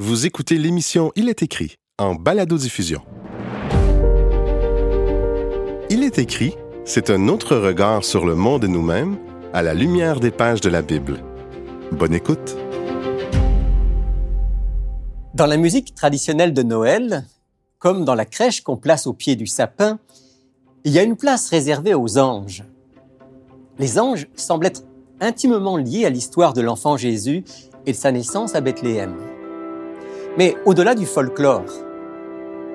Vous écoutez l'émission Il est écrit en balado-diffusion. Il est écrit, c'est un autre regard sur le monde et nous-mêmes à la lumière des pages de la Bible. Bonne écoute. Dans la musique traditionnelle de Noël, comme dans la crèche qu'on place au pied du sapin, il y a une place réservée aux anges. Les anges semblent être intimement liés à l'histoire de l'enfant Jésus et de sa naissance à Bethléem. Mais au-delà du folklore,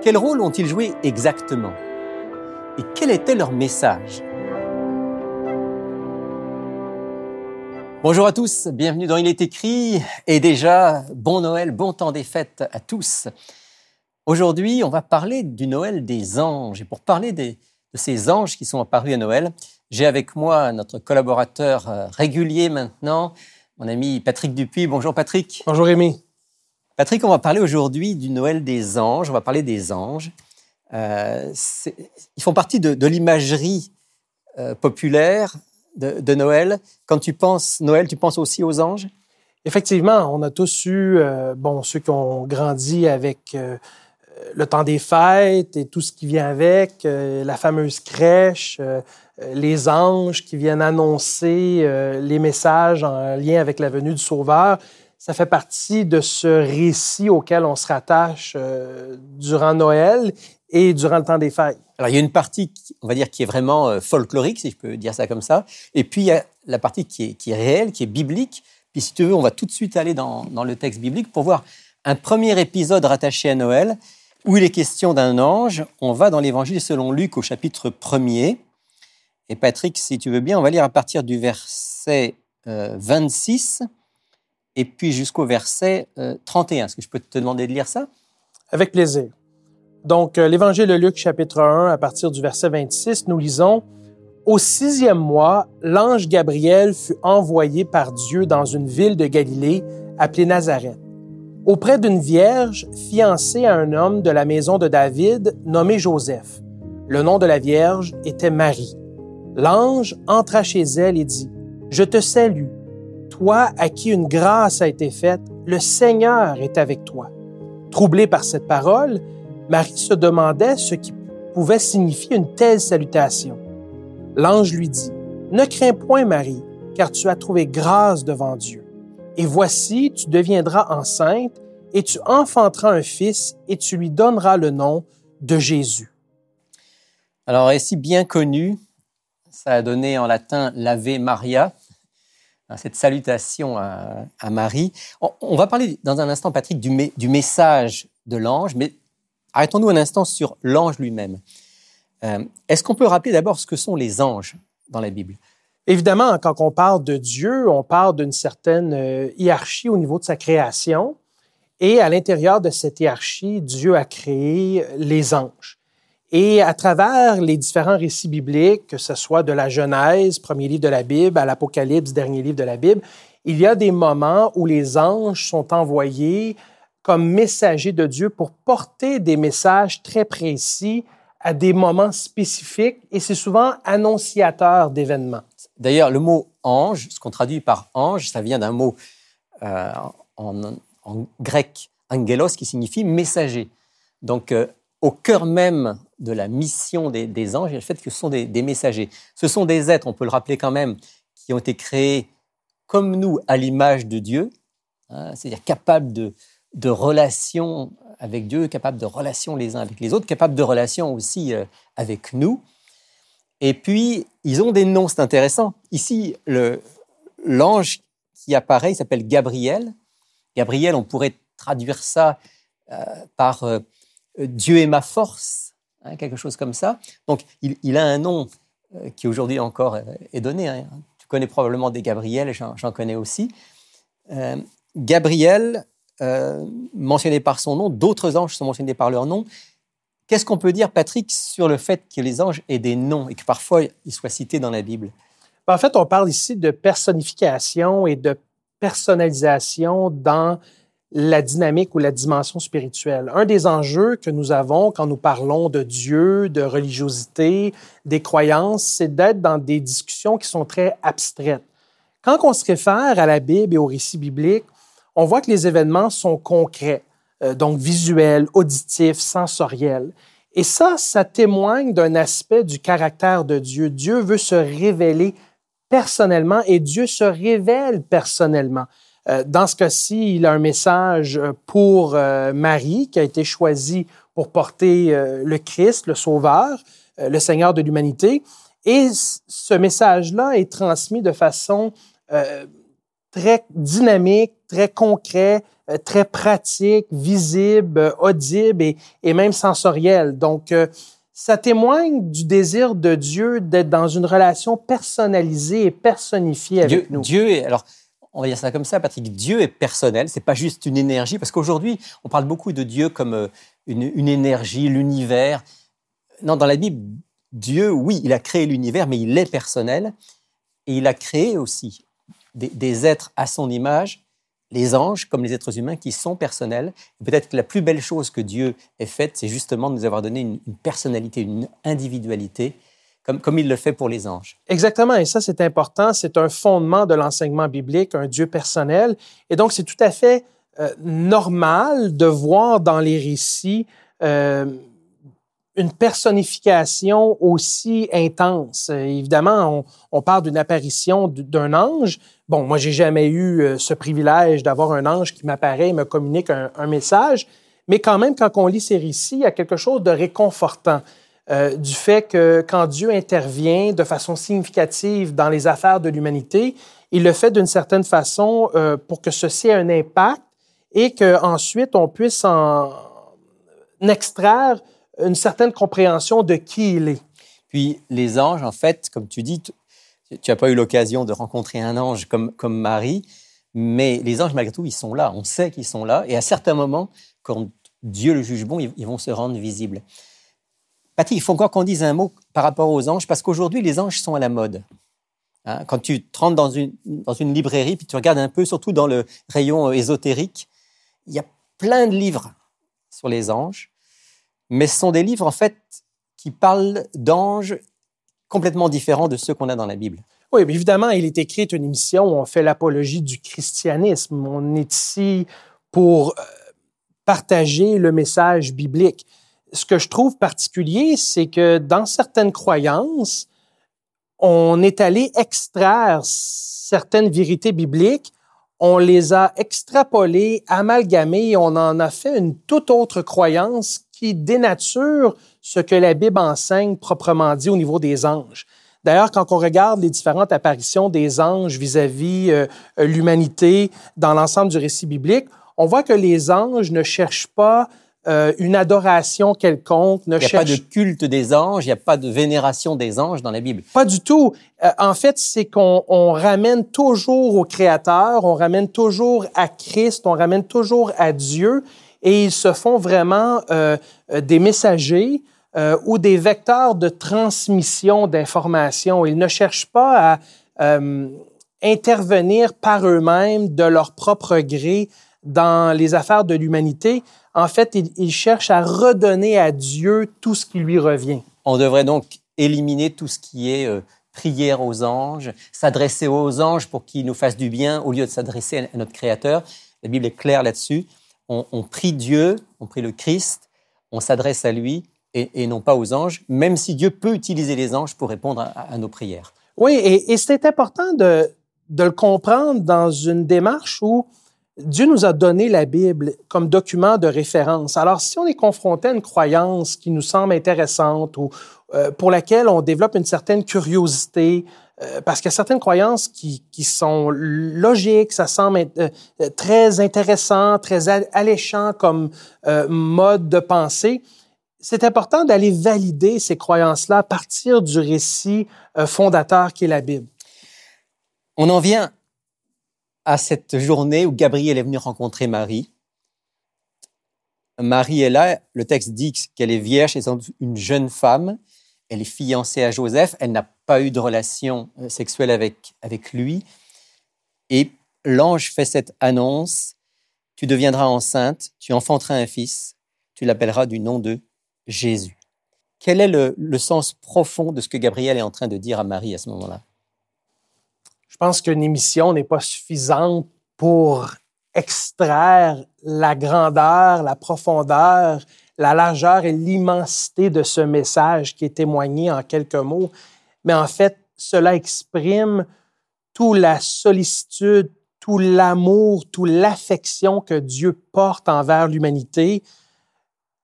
quel rôle ont-ils joué exactement? Et quel était leur message? Bonjour à tous, bienvenue dans Il est écrit et déjà bon Noël, bon temps des fêtes à tous. Aujourd'hui, on va parler du Noël des anges et pour parler de ces anges qui sont apparus à Noël, j'ai avec moi notre collaborateur euh, régulier maintenant, mon ami Patrick Dupuis. Bonjour Patrick. Bonjour Rémi. Patrick, on va parler aujourd'hui du Noël des anges, on va parler des anges. Euh, ils font partie de, l'imagerie euh, populaire de, Noël. Quand tu penses Noël, tu penses aussi aux anges? Effectivement, on a tous eu, euh, bon, ceux qui ont grandi avec le temps des fêtes et tout ce qui vient avec, la fameuse crèche, les anges qui viennent annoncer les messages en lien avec la venue du Sauveur. Ça fait partie de ce récit auquel on se rattache durant Noël et durant le temps des fêtes. Alors, il y a une partie, on va dire, qui est vraiment euh, folklorique, si je peux dire ça comme ça. Et puis, il y a la partie qui est, réelle, qui est biblique. Puis, si tu veux, on va tout de suite aller dans, dans le texte biblique pour voir un premier épisode rattaché à Noël, où il est question d'un ange. On va dans l'évangile selon Luc au chapitre 1er. Et Patrick, si tu veux bien, on va lire à partir du verset 26 euh, et puis jusqu'au verset 31. Euh, Est-ce que je peux te demander de lire ça? Avec plaisir. Donc, euh, l'Évangile de Luc, chapitre 1, à partir du verset 26, nous lisons Au sixième mois, l'ange Gabriel fut envoyé par Dieu dans une ville de Galilée appelée Nazareth, auprès d'une vierge fiancée à un homme de la maison de David nommé Joseph. Le nom de la vierge était Marie. L'ange entra chez elle et dit Je te salue, toi à qui une grâce a été faite, le Seigneur est avec toi. Troublée par cette parole, Marie se demandait ce qui pouvait signifier une telle salutation. L'ange lui dit, Ne crains point, Marie, car tu as trouvé grâce devant Dieu. Et voici, tu deviendras enceinte, et tu enfanteras un fils, et tu lui donneras le nom de Jésus. Alors, récit bien connu, ça a donné en latin l'Ave Maria, cette salutation à, Marie. On, va parler dans un instant, Patrick, du, du message de l'ange, mais Arrêtons-nous un instant sur l'ange lui-même. Euh, est-ce qu'on peut rappeler d'abord ce que sont les anges dans la Bible? Évidemment, quand on parle de Dieu, on parle d'une certaine euh, hiérarchie au niveau de sa création. Et à l'intérieur de cette hiérarchie, Dieu a créé les anges. Et à travers les différents récits bibliques, que ce soit de la Genèse, premier livre de la Bible, à l'Apocalypse, dernier livre de la Bible, il y a des moments où les anges sont envoyés comme messager de Dieu pour porter des messages très précis à des moments spécifiques et c'est souvent annonciateur d'événements. D'ailleurs, le mot ange, ce qu'on traduit par ange, ça vient d'un mot euh, en, grec angelos qui signifie messager. Donc, euh, au cœur même de la mission des, anges, a le fait que ce sont des, messagers. Ce sont des êtres, on peut le rappeler quand même, qui ont été créés comme nous à l'image de Dieu, hein, c'est-à-dire capables de, relations avec Dieu, capables de relations les uns avec les autres, capables de relations aussi euh, avec nous. Et puis, ils ont des noms, c'est intéressant. Ici, l'ange qui apparaît, s'appelle Gabriel. Gabriel, on pourrait traduire ça euh, par euh, Dieu est ma force, hein, quelque chose comme ça. Donc, il, a un nom qui aujourd'hui encore est donné. Hein. Tu connais probablement des Gabriel, j'en connais aussi. Gabriel, euh, mentionnés par son nom, d'autres anges sont mentionnés par leur nom. Qu'est-ce qu'on peut dire, Patrick, sur le fait que les anges aient des noms et que parfois ils soient cités dans la Bible? Ben, en fait, on parle ici de personnification et de personnalisation dans la dynamique ou la dimension spirituelle. Un des enjeux que nous avons quand nous parlons de Dieu, de religiosité, des croyances, c'est d'être dans des discussions qui sont très abstraites. Quand on se réfère à la Bible et au récit biblique, on voit que les événements sont concrets. euh, donc visuel, auditif, sensoriel. Et ça, ça témoigne d'un aspect du caractère de Dieu. Dieu veut se révéler personnellement et Dieu se révèle personnellement. Euh, dans ce cas-ci, il a un message pour euh, Marie qui a été choisie pour porter le Christ, le Sauveur, le Seigneur de l'humanité. Et ce message-là est transmis de façon très dynamique, très concret, euh, très pratique, visible, euh, audible et, même sensoriel. Donc, euh, ça témoigne du désir de Dieu d'être dans une relation personnalisée et personnifiée avec nous. Dieu est, alors, on va dire ça comme ça, Patrick, Dieu est personnel, c'est pas juste une énergie, parce qu'aujourd'hui, on parle beaucoup de Dieu comme une, une énergie, l'univers. Non, dans la Bible, Dieu, oui, il a créé l'univers, mais il est personnel, et il a créé aussi des, êtres à son image, les anges comme les êtres humains qui sont personnels. Peut-être que la plus belle chose que Dieu ait faite, c'est justement de nous avoir donné une, personnalité, une individualité, comme, comme, il le fait pour les anges. Exactement, et ça c'est important, c'est un fondement de l'enseignement biblique, un Dieu personnel, et donc c'est tout à fait euh, normal de voir dans les récits euh, une personnification aussi intense. Évidemment, on, parle d'une apparition d'un ange. Bon, moi, j'ai jamais eu euh, ce privilège d'avoir un ange qui m'apparaît et me communique un, message, mais quand même, quand on lit ces récits, il y a quelque chose de réconfortant euh, du fait que quand Dieu intervient de façon significative dans les affaires de l'humanité, il le fait d'une certaine façon pour que ceci ait un impact et qu'ensuite on puisse en extraire une certaine compréhension de qui il est. Puis les anges, en fait, comme tu dis, tu n'as pas eu l'occasion de rencontrer un ange comme, comme Marie, mais les anges, malgré tout, ils sont là. On sait qu'ils sont là. Et à certains moments, quand Dieu le juge bon, ils vont se rendre visibles. Patrick, il faut encore qu'on dise un mot par rapport aux anges, parce qu'aujourd'hui, les anges sont à la mode. Hein, quand tu rentres dans une, dans une librairie, puis tu regardes un peu, surtout dans le rayon euh, ésotérique, il y a plein de livres sur les anges mais ce sont des livres en fait qui parlent d'anges complètement différents de ceux qu'on a dans la Bible. Oui, évidemment, il est écrit une émission où on fait l'apologie du christianisme. On est ici pour euh, partager le message biblique. Ce que je trouve particulier, c'est que dans certaines croyances, on est allé extraire certaines vérités bibliques, on les a extrapolées, amalgamées et on en a fait une toute autre croyance qui dénature ce que la Bible enseigne proprement dit au niveau des anges. D'ailleurs, quand on regarde les différentes apparitions des anges vis-à-vis euh, euh, l'humanité dans l'ensemble du récit biblique, on voit que les anges ne cherchent pas euh, une adoration quelconque. il n'y a pas de culte des anges, il n'y a pas de vénération des anges dans la Bible. Pas du tout. en fait, c'est qu'on on ramène toujours au Créateur, on ramène toujours à Christ, on ramène toujours à Dieu et ils se font vraiment euh, euh, des messagers euh, ou des vecteurs de transmission d'informations. Ils ne cherchent pas à intervenir par eux-mêmes de leur propre gré dans les affaires de l'humanité. En fait, ils, cherchent à redonner à Dieu tout ce qui lui revient. On devrait donc éliminer tout ce qui est prière aux anges, s'adresser aux anges pour qu'ils nous fassent du bien au lieu de s'adresser à notre Créateur. La Bible est claire là-dessus on, prie Dieu, on prie le Christ, on s'adresse à lui et, non pas aux anges, même si Dieu peut utiliser les anges pour répondre à, nos prières. Oui, et, c'est important de, le comprendre dans une démarche où Dieu nous a donné la Bible comme document de référence. Alors, si on est confronté à une croyance qui nous semble intéressante ou euh, pour laquelle on développe une certaine curiosité, euh, parce qu'il y a certaines croyances qui, sont logiques, ça semble euh, très intéressant, très alléchant comme mode de pensée. C'est important d'aller valider ces croyances-là à partir du récit fondateur qui est la Bible. On en vient à cette journée où Gabriel est venu rencontrer Marie. Marie est là, le texte dit qu'elle est vierge, et une jeune femme, elle est fiancée à Joseph, elle n'a pas eu de relation euh, sexuelle avec, avec lui. Et l'ange fait cette annonce, tu deviendras enceinte, tu enfanteras un fils, tu l'appelleras du nom de Jésus. Quel est le, le, sens profond de ce que Gabriel est en train de dire à Marie à ce moment-là? Je pense qu'une émission n'est pas suffisante pour extraire la grandeur, la profondeur, la largeur et l'immensité de ce message qui est témoigné en quelques mots. Mais en fait, cela exprime toute la sollicitude, tout l'amour, toute l'affection que Dieu porte envers l'humanité,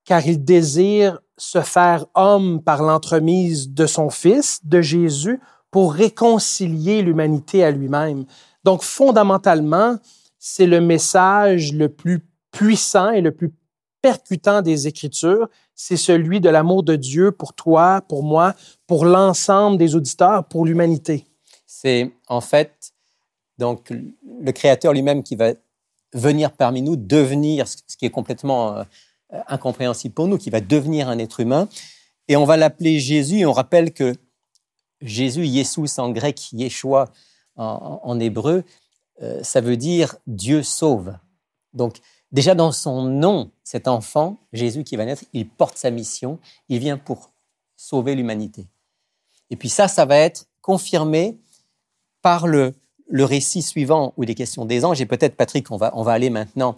car il désire se faire homme par l'entremise de son Fils, de Jésus, pour réconcilier l'humanité à lui-même. Donc, fondamentalement, c'est le message le plus puissant et le plus percutant des Écritures. C'est celui de l'amour de Dieu pour toi, pour moi, pour l'ensemble des auditeurs, pour l'humanité. C'est en fait donc le Créateur lui-même qui va venir parmi nous, devenir ce qui est complètement euh, incompréhensible pour nous, qui va devenir un être humain. Et on va l'appeler Jésus. Et on rappelle que Jésus, Yessus en grec, Yeshua en, hébreu, euh, ça veut dire Dieu sauve. Donc, déjà dans son nom, cet enfant, Jésus qui va naître, il porte sa mission, il vient pour sauver l'humanité. Et puis ça, ça va être confirmé par le, le récit suivant où il est question des anges. Et peut-être, Patrick, on va, on va aller maintenant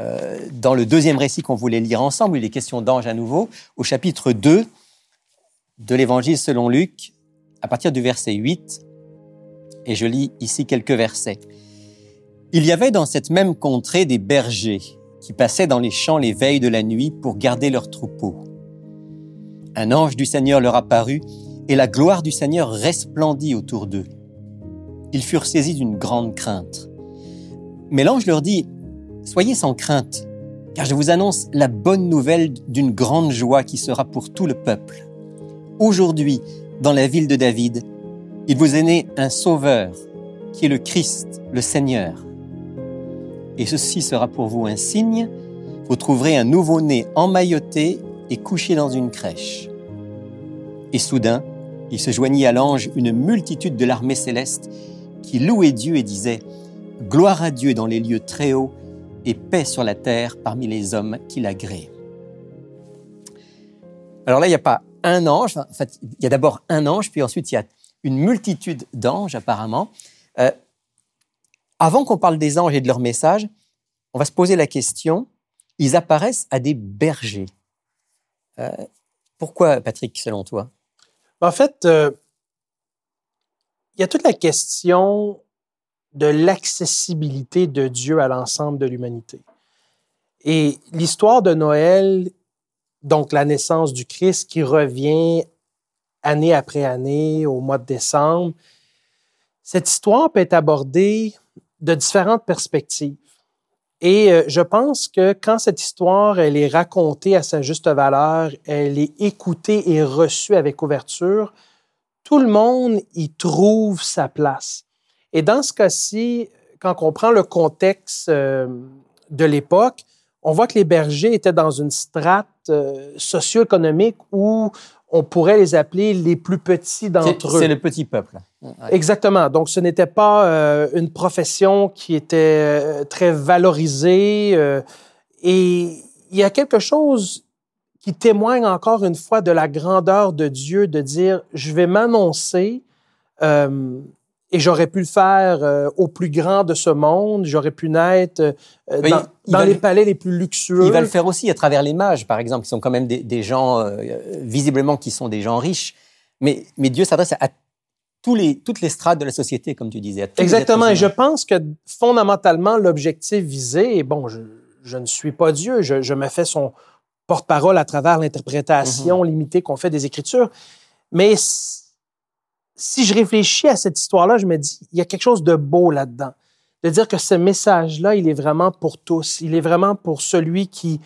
euh, dans le deuxième récit qu'on voulait lire ensemble, où il est question d'anges à nouveau, au chapitre 2 de l'Évangile selon Luc, à partir du verset 8, et je lis ici quelques versets. Il y avait dans cette même contrée des bergers qui passaient dans les champs les veilles de la nuit pour garder leurs troupeaux. Un ange du Seigneur leur apparut, et la gloire du Seigneur resplendit autour d'eux. Ils furent saisis d'une grande crainte. Mais l'ange leur dit, Soyez sans crainte, car je vous annonce la bonne nouvelle d'une grande joie qui sera pour tout le peuple. Aujourd'hui, dans la ville de David, il vous est né un Sauveur, qui est le Christ, le Seigneur. Et ceci sera pour vous un signe, vous trouverez un nouveau-né emmailloté et couché dans une crèche. Et soudain, il se joignit à l'ange une multitude de l'armée céleste qui louait Dieu et disait Gloire à Dieu dans les lieux très hauts et paix sur la terre parmi les hommes qui l'agréent. Alors là, il n'y a pas un ange, en fait, il y a d'abord un ange, puis ensuite il y a une multitude d'anges apparemment. Euh, avant qu'on parle des anges et de leur message, on va se poser la question, ils apparaissent à des bergers. Euh, pourquoi, Patrick, selon toi? En fait, euh, il y a toute la question de l'accessibilité de Dieu à l'ensemble de l'humanité. Et l'histoire de Noël, donc la naissance du Christ qui revient année après année au mois de décembre, cette histoire peut être abordée de différentes perspectives. Et euh, je pense que quand cette histoire, elle est racontée à sa juste valeur, elle est écoutée et reçue avec ouverture, tout le monde y trouve sa place. Et dans ce cas-ci, quand on prend le contexte euh, de l'époque, on voit que les bergers étaient dans une strate euh, socio-économique où on pourrait les appeler les plus petits d'entre eux. C'est le petit peuple. Exactement. Donc, ce n'était pas euh, une profession qui était très valorisée. et il y a quelque chose qui témoigne encore une fois de la grandeur de Dieu de dire, je vais m'annoncer et j'aurais pu le faire euh, au plus grand de ce monde. J'aurais pu naître euh, dans, les palais les plus luxueux. Il va le faire aussi à travers les mages, par exemple, qui sont quand même des, gens, euh, visiblement, qui sont des gens riches. Mais, mais Dieu s'adresse à tous les, toutes les strates de la société, comme tu disais. Exactement. Et je pense que fondamentalement, l'objectif visé, et bon, je, je, ne suis pas Dieu, je, je me fais son porte-parole à travers l'interprétation mm-hmm. limitée qu'on fait des Écritures. Mais si je réfléchis à cette histoire-là, je me dis, il y a quelque chose de beau là-dedans. De dire que ce message-là, il est vraiment pour tous. Il est vraiment pour celui qui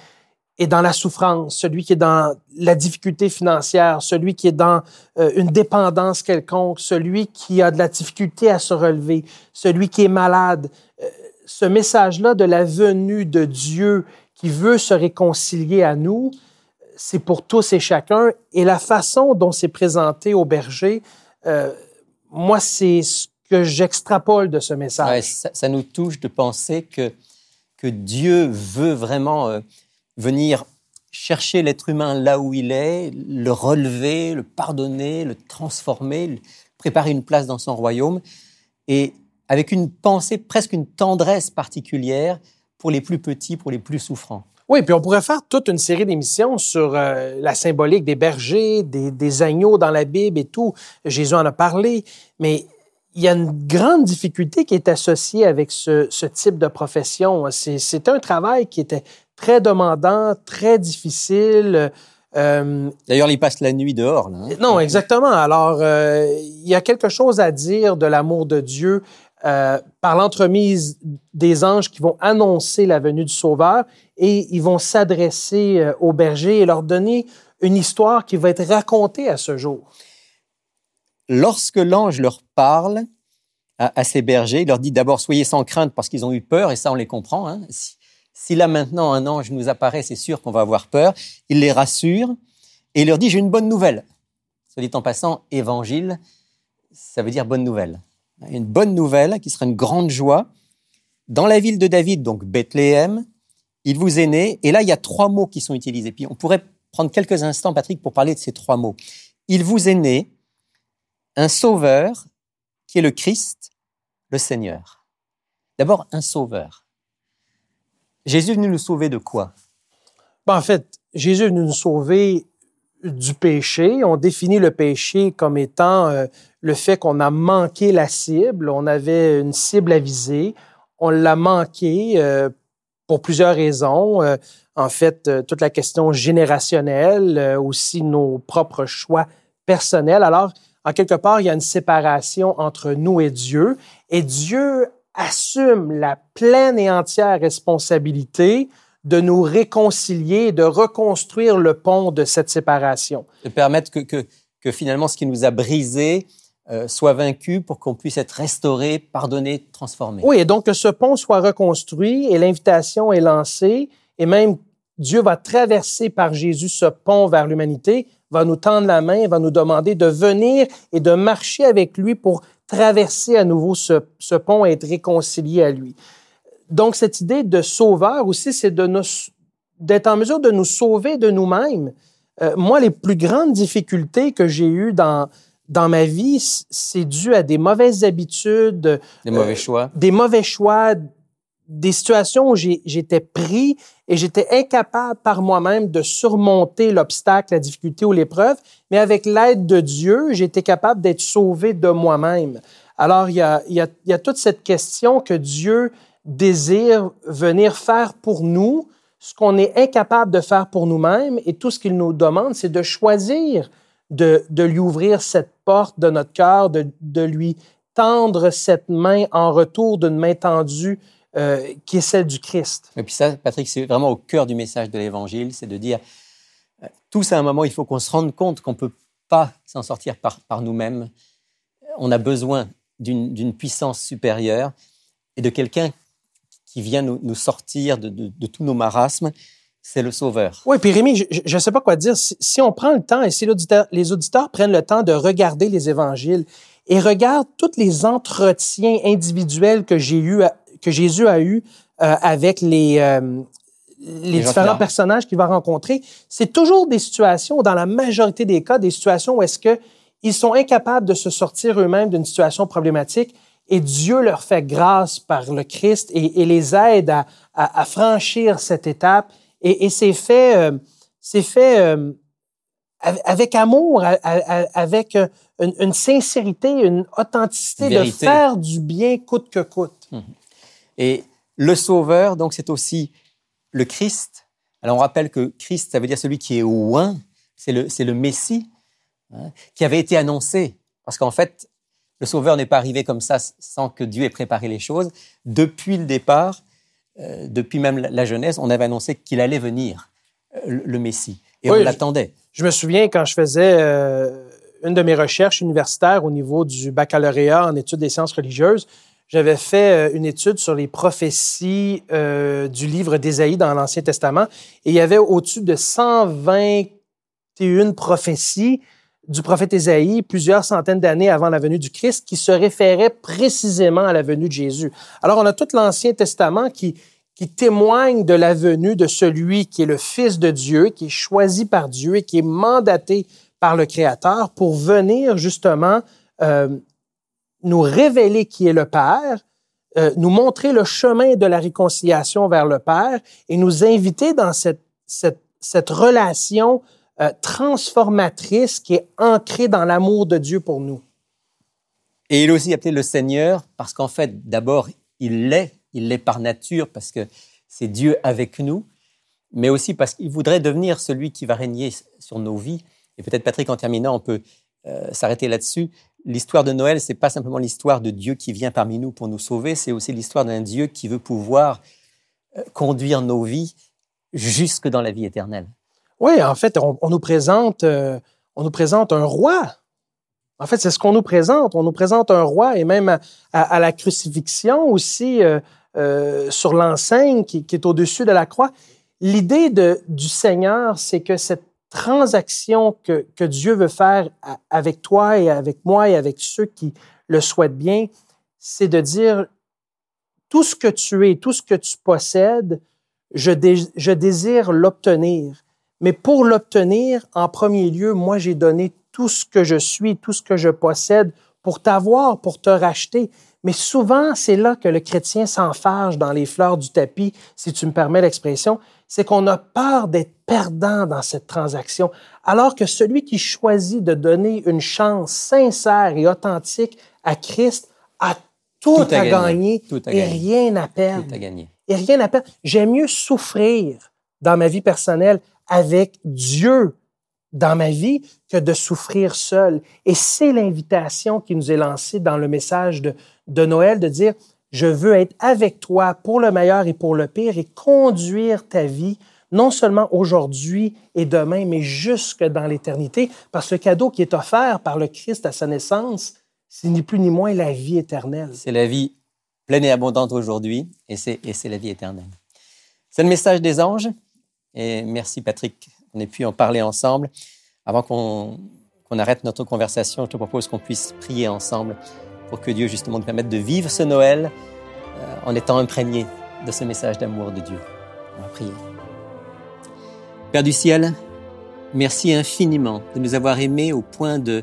est dans la souffrance, celui qui est dans la difficulté financière, celui qui est dans euh, une dépendance quelconque, celui qui a de la difficulté à se relever, celui qui est malade. Euh, ce message-là de la venue de Dieu qui veut se réconcilier à nous, c'est pour tous et chacun. Et la façon dont c'est présenté au berger, euh, moi, c'est ce que j'extrapole de ce message. ça, nous touche de penser que, que Dieu veut vraiment euh, venir chercher l'être humain là où il est, le relever, le pardonner, le transformer, préparer une place dans son royaume. Et avec une pensée, presque une tendresse particulière pour les plus petits, pour les plus souffrants. Oui, puis on pourrait faire toute une série d'émissions sur euh, la symbolique des bergers, des, des, agneaux dans la Bible et tout. Jésus en a parlé, mais il y a une grande difficulté qui est associée avec ce, ce type de profession. C'est un travail qui était très demandant, très difficile. Euh, D'ailleurs, il passe la nuit dehors. Là, hein. Non, exactement. Alors, euh, il y a quelque chose à dire de l'amour de Dieu euh, par l'entremise des anges qui vont annoncer la venue du Sauveur et ils vont s'adresser euh, aux bergers et leur donner une histoire qui va être racontée à ce jour. Lorsque l'ange leur parle à, ces bergers, il leur dit d'abord soyez sans crainte parce qu'ils ont eu peur et ça on les comprend. Hein. Si, si, là maintenant un ange nous apparaît, c'est sûr qu'on va avoir peur. Il les rassure et il leur dit j'ai une bonne nouvelle. Soit dit en passant, évangile, ça veut dire bonne nouvelle une bonne nouvelle qui sera une grande joie. Dans la ville de David, donc Bethléem, il vous est né, et là il y a trois mots qui sont utilisés. Puis on pourrait prendre quelques instants, Patrick, pour parler de ces trois mots. Il vous est né un sauveur qui est le Christ, le Seigneur. D'abord, un sauveur. Jésus est venu nous sauver de quoi? Ben, En fait, Jésus est venu nous sauver du péché. On définit le péché comme étant euh, le fait qu'on a manqué la cible. On avait une cible à viser. On l'a manqué euh, pour plusieurs raisons. Euh, en fait, toute la question générationnelle, aussi nos propres choix personnels. Alors, en quelque part, il y a une séparation entre nous et Dieu. Et Dieu assume la pleine et entière responsabilité de nous réconcilier, de reconstruire le pont de cette séparation. De permettre que, que, que finalement ce qui nous a brisé euh, soit vaincu pour qu'on puisse être restauré, pardonné, transformé. Oui, et donc que ce pont soit reconstruit et l'invitation est lancée et même Dieu va traverser par Jésus ce pont vers l'humanité, va nous tendre la main, va nous demander de venir et de marcher avec lui pour traverser à nouveau ce, ce pont et être réconcilié à lui. Donc, cette idée de sauveur aussi, c'est de nous, d'être en mesure de nous sauver de nous-mêmes. Euh, moi, les plus grandes difficultés que j'ai eues dans, dans ma vie, c'est dû à des mauvaises habitudes. Des mauvais euh, choix. Des mauvais choix, des situations où j'étais pris et j'étais incapable par moi-même de surmonter l'obstacle, la difficulté ou l'épreuve, mais avec l'aide de Dieu, j'étais capable d'être sauvé de moi-même. Alors, il y, a, il, y a, il y a toute cette question que Dieu désire venir faire pour nous ce qu'on est incapable de faire pour nous-mêmes et tout ce qu'il nous demande, c'est de choisir de, de, lui ouvrir cette porte de notre cœur, de, de, lui tendre cette main en retour d'une main tendue euh, qui est celle du Christ. Et puis ça, Patrick, c'est vraiment au cœur du message de l'Évangile, c'est de dire, euh, tous à un moment, il faut qu'on se rende compte qu'on ne peut pas s'en sortir par, par nous-mêmes. On a besoin d'une puissance supérieure et de quelqu'un qui vient nous, sortir de, tous nos marasmes, c'est le Sauveur. Oui, puis Rémi, je ne sais pas quoi dire. Si, on prend le temps et si les auditeurs prennent le temps de regarder les évangiles et regardent tous les entretiens individuels que, j'ai eu, que Jésus a eus euh, avec les, euh, les, différents personnages qu'il va rencontrer, c'est toujours des situations, dans la majorité des cas, des situations où est-ce que ils sont incapables de se sortir eux-mêmes d'une situation problématique et Dieu leur fait grâce par le Christ et, les aide à, franchir cette étape. Et, c'est fait, euh, c'est fait euh, avec amour, avec une, sincérité, une authenticité de faire du bien coûte que coûte. Hum. Et le Sauveur, donc, c'est aussi le Christ. Alors, on rappelle que Christ, ça veut dire celui qui est oint, c'est le, c'est le Messie, hein, qui avait été annoncé. Parce qu'en fait, le Sauveur n'est pas arrivé comme ça sans que Dieu ait préparé les choses. Depuis le départ, euh, depuis même la jeunesse, on avait annoncé qu'il allait venir, euh, le Messie. Et on l'attendait. Je, me souviens quand je faisais euh, une de mes recherches universitaires au niveau du baccalauréat en études des sciences religieuses, j'avais fait une étude sur les prophéties du livre d'Ésaïe dans l'Ancien Testament. Et il y avait au-dessus de 121 prophéties du prophète Ésaïe plusieurs centaines d'années avant la venue du Christ qui se référait précisément à la venue de Jésus. Alors on a tout l'Ancien Testament qui, témoigne de la venue de celui qui est le Fils de Dieu, qui est choisi par Dieu et qui est mandaté par le Créateur pour venir justement euh, nous révéler qui est le Père, euh, nous montrer le chemin de la réconciliation vers le Père et nous inviter dans cette relation euh, transformatrice qui est ancrée dans l'amour de Dieu pour nous. Et il est aussi appelé le Seigneur parce qu'en fait, d'abord, il l'est, il l'est par nature parce que c'est Dieu avec nous, mais aussi parce qu'il voudrait devenir celui qui va régner sur nos vies. Et peut-être, Patrick, en terminant, on peut euh, s'arrêter là-dessus. L'histoire de Noël, c'est pas simplement l'histoire de Dieu qui vient parmi nous pour nous sauver, c'est aussi l'histoire d'un Dieu qui veut pouvoir euh, conduire nos vies jusque dans la vie éternelle. Oui, en fait, on, nous présente, euh, on nous présente un roi. En fait, c'est ce qu'on nous présente. On nous présente un roi et même à, la crucifixion aussi euh, euh, sur l'enseigne qui, est au-dessus de la croix. L'idée du Seigneur, c'est que cette transaction que, Dieu veut faire avec toi et avec moi et avec ceux qui le souhaitent bien, c'est de dire tout ce que tu es, tout ce que tu possèdes, je désire l'obtenir. Mais pour l'obtenir, en premier lieu, moi, j'ai donné tout ce que je suis, tout ce que je possède pour t'avoir, pour te racheter. Mais souvent, c'est là que le chrétien s'enfarge dans les fleurs du tapis, si tu me permets l'expression, c'est qu'on a peur d'être perdant dans cette transaction, alors que celui qui choisit de donner une chance sincère et authentique à Christ a tout, tout à, gagner, tout à et gagner. rien à perdre. Tout à gagner. Et rien à perdre. J'aime mieux souffrir dans ma vie personnelle avec Dieu dans ma vie que de souffrir seul. Et c'est l'invitation qui nous est lancée dans le message de, de Noël de dire, je veux être avec toi pour le meilleur et pour le pire et conduire ta vie, non seulement aujourd'hui et demain, mais jusque dans l'éternité, parce que le cadeau qui est offert par le Christ à sa naissance, c'est ni plus ni moins la vie éternelle. C'est la vie pleine et abondante aujourd'hui, et c'est la vie éternelle. C'est le message des anges, et merci Patrick qu'on ait pu en parler ensemble. Avant qu'on qu arrête notre conversation, je te propose qu'on puisse prier ensemble pour que Dieu justement nous permette de vivre ce Noël euh, en étant imprégné de ce message d'amour de Dieu. On va prier. Père du ciel, merci infiniment de nous avoir aimés au point de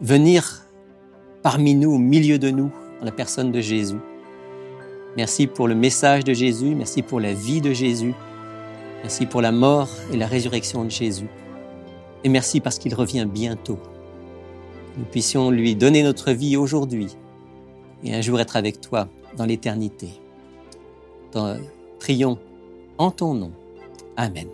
venir parmi nous, au milieu de nous, en la personne de Jésus. Merci pour le message de Jésus, merci pour la vie de Jésus, merci pour la mort et la résurrection de Jésus. Et merci parce qu'il revient bientôt. Nous puissions lui donner notre vie aujourd'hui et un jour être avec toi dans l'éternité. Prions en ton nom. Amen.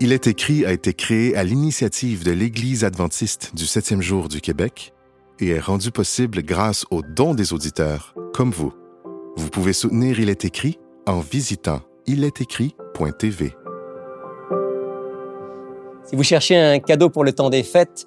Il est écrit a été créé à l'initiative de l'Église adventiste du septième jour du Québec et est rendu possible grâce aux dons des auditeurs, comme vous. Vous pouvez soutenir Il est écrit en visitant ilestécrit.tv. Si vous cherchez un cadeau pour le temps des fêtes,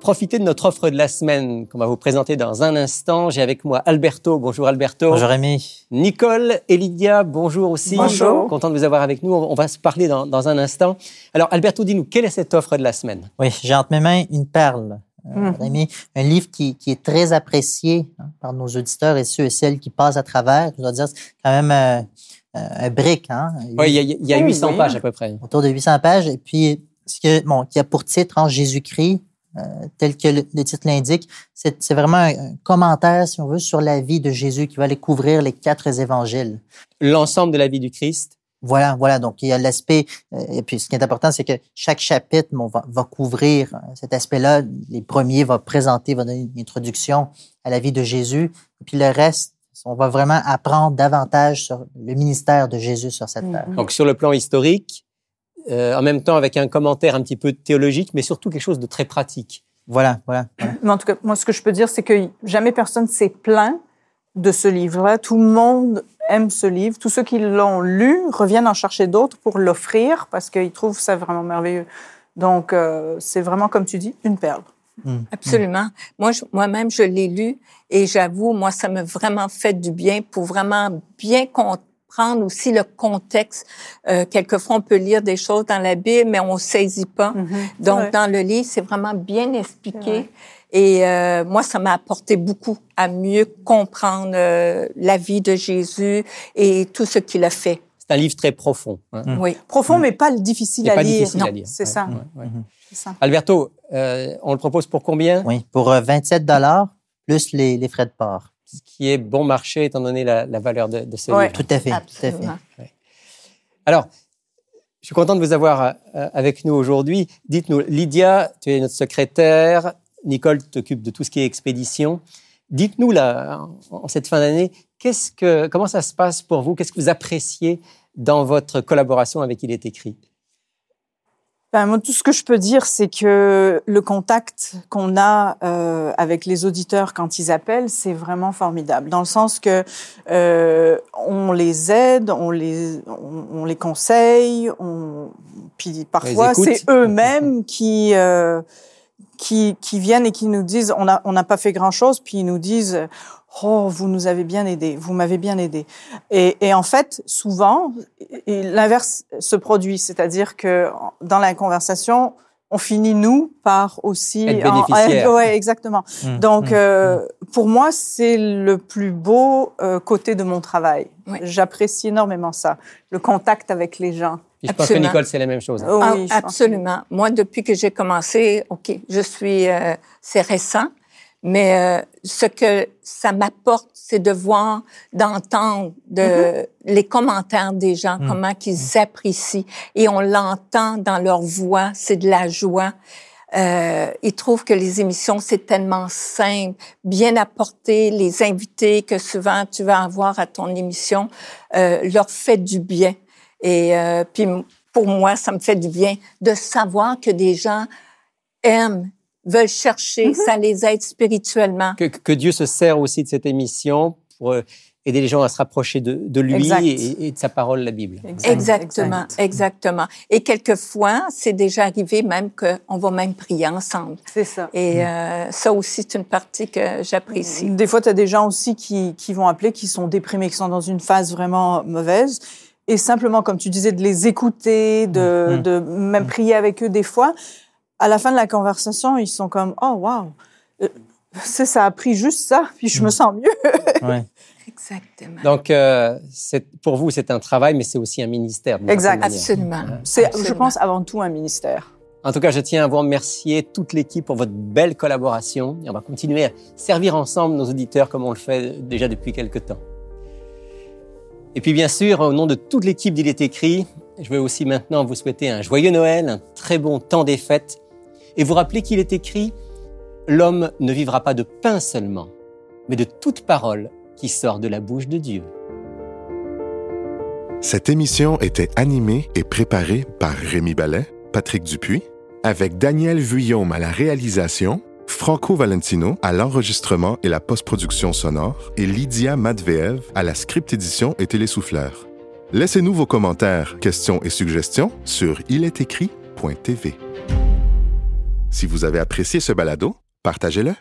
profitez de notre offre de la semaine qu'on va vous présenter dans un instant. J'ai avec moi Alberto. Bonjour Alberto. Bonjour Rémi. Nicole et Lydia, bonjour aussi. Bonjour. Content de vous avoir avec nous. On va se parler dans, dans un instant. Alors Alberto, dis-nous, quelle est cette offre de la semaine? Oui, j'ai entre mes mains une perle. Euh, mmh. Rémi, un livre qui, qui est très apprécié hein, par nos auditeurs et ceux et celles qui passent à travers. Je dois dire, c'est quand même euh, un brique. Hein, oui, il y a, il y a 800 oui. pages à peu près. Autour de 800 pages. Et puis, ce que, bon, qui a pour titre en Jésus-Christ, euh, tel que le, le titre l'indique, c'est vraiment un, un, commentaire, si on veut, sur la vie de Jésus qui va aller couvrir les quatre évangiles. L'ensemble de la vie du Christ. Voilà, voilà. Donc, il y a l'aspect, euh, et puis ce qui est important, c'est que chaque chapitre bon, va, va, couvrir cet aspect-là. Les premiers vont présenter, vont donner une introduction à la vie de Jésus. Et puis le reste, on va vraiment apprendre davantage sur le ministère de Jésus sur cette terre. Donc, sur le plan historique, euh, en même temps avec un commentaire un petit peu théologique, mais surtout quelque chose de très pratique. Voilà, voilà. voilà. Mais en tout cas, moi, ce que je peux dire, c'est que jamais personne s'est plaint de ce livre-là. Tout le monde aime ce livre. Tous ceux qui l'ont lu reviennent en chercher d'autres pour l'offrir parce qu'ils trouvent ça vraiment merveilleux. Donc, euh, c'est vraiment, comme tu dis, une perle. Mmh. Absolument. Moi, moi-même, je l'ai lu et j'avoue, moi, ça m'a vraiment fait du bien pour vraiment bien comprendre aussi le contexte. Euh, quelquefois, on peut lire des choses dans la Bible, mais on saisit pas. Mmh. Donc, ouais. dans le livre, c'est vraiment bien expliqué. Et euh, moi, ça m'a apporté beaucoup à mieux comprendre euh, la vie de Jésus et tout ce qu'il a fait c'est un livre très profond. hein. Oui. Profond, mais pas difficile à pas lire. difficile à Non, lire. C'est Ouais, ça. ouais, ouais. c'est ça. Alberto, euh, on le propose pour combien? Oui, pour euh, 27 dollars plus les, les frais de port. Ce qui est bon marché étant donné la, la valeur de, de ce Ouais. livre. Tout à fait, tout à fait. Absolument. Alors, je suis content de vous avoir euh, avec nous aujourd'hui. Dites-nous, Lydia, tu es notre secrétaire. Nicole t'occupe de tout ce qui est expédition. Dites-nous, là, en, en cette fin d'année, qu'est-ce que, comment ça se passe pour vous? Qu'est-ce que vous appréciez dans votre collaboration avec Il est écrit? Ben, moi, tout ce que je peux dire, c'est que le contact qu'on a euh, avec les auditeurs quand ils appellent, c'est vraiment formidable. Dans le sens que euh, on les aide, on les, on, on les conseille, on, puis parfois c'est eux-mêmes qui, euh, qui qui viennent et qui nous disent on a on n'a pas fait grand chose, puis ils nous disent oh vous nous avez bien aidé, vous m'avez bien aidé. Et, et en fait, souvent, l'inverse se produit, c'est-à-dire que dans la conversation, on finit nous par aussi Être en- bénéficiaire. ouais, exactement. Mm, Donc, mm, euh, pour moi, c'est le plus beau euh, côté de mon travail. Oui. J'apprécie énormément ça, le contact avec les gens. Et je pense que Absolument. Nicole, c'est la même chose. hein. Oh Ah, oui, je pense. absolument. Moi, depuis que j'ai commencé, OK, je suis, euh, c'est récent, mais euh, ce que ça m'apporte, c'est de voir, d'entendre de, Mm-hmm. les commentaires des gens, Mm. comment qu'ils apprécient, et on l'entend dans leur voix, c'est de la joie. Euh, ils trouvent que les émissions, c'est tellement simple, bien apporté, les invités que souvent tu vas avoir à ton émission euh, leur fait du bien. Et euh, puis pour moi, ça me fait du bien de savoir que des gens aiment, veulent chercher, Mm-hmm. ça les aide spirituellement. Que, que Dieu se sert aussi de cette émission pour euh, aider les gens à se rapprocher de, de lui et, et de sa parole, la Bible. Exact, Exactement, exact. exactement. Et quelquefois, c'est déjà arrivé même qu'on va même prier ensemble. C'est ça. Et euh, ça aussi, c'est une partie que j'apprécie. Des fois, tu as des gens aussi qui, qui vont appeler, qui sont déprimés, qui sont dans une phase vraiment mauvaise. Et simplement, comme tu disais, de les écouter, de, Mhm. de même prier avec eux des fois. À la fin de la conversation, ils sont comme Oh, wow! Euh, c'est- Ça a pris juste ça, puis je me sens mieux. Ouais. Exactement. Donc, euh, pour vous, c'est un travail, mais c'est aussi un ministère. Exact. Absolument. C'est, je pense, avant tout un ministère. En tout cas, je tiens à vous remercier toute l'équipe pour votre belle collaboration. Et on va continuer à servir ensemble nos auditeurs comme on le fait déjà depuis quelque temps. Et puis, bien sûr, au nom de toute l'équipe d'Il est écrit, je veux aussi maintenant vous souhaiter un joyeux Noël, un très bon temps des fêtes et vous rappeler qu'il est écrit L'homme ne vivra pas de pain seulement, mais de toute parole qui sort de la bouche de Dieu. Cette émission était animée et préparée par Rémi Ballet, Patrick Dupuis, avec Daniel Vuillaume à la réalisation, Franco Valentino à l'enregistrement et la post-production sonore et Lydia Matveev à la script édition et télésouffleur. Laissez-nous vos commentaires, questions et suggestions sur ilétécrit.tv. Si vous avez apprécié ce balado, partagez-le.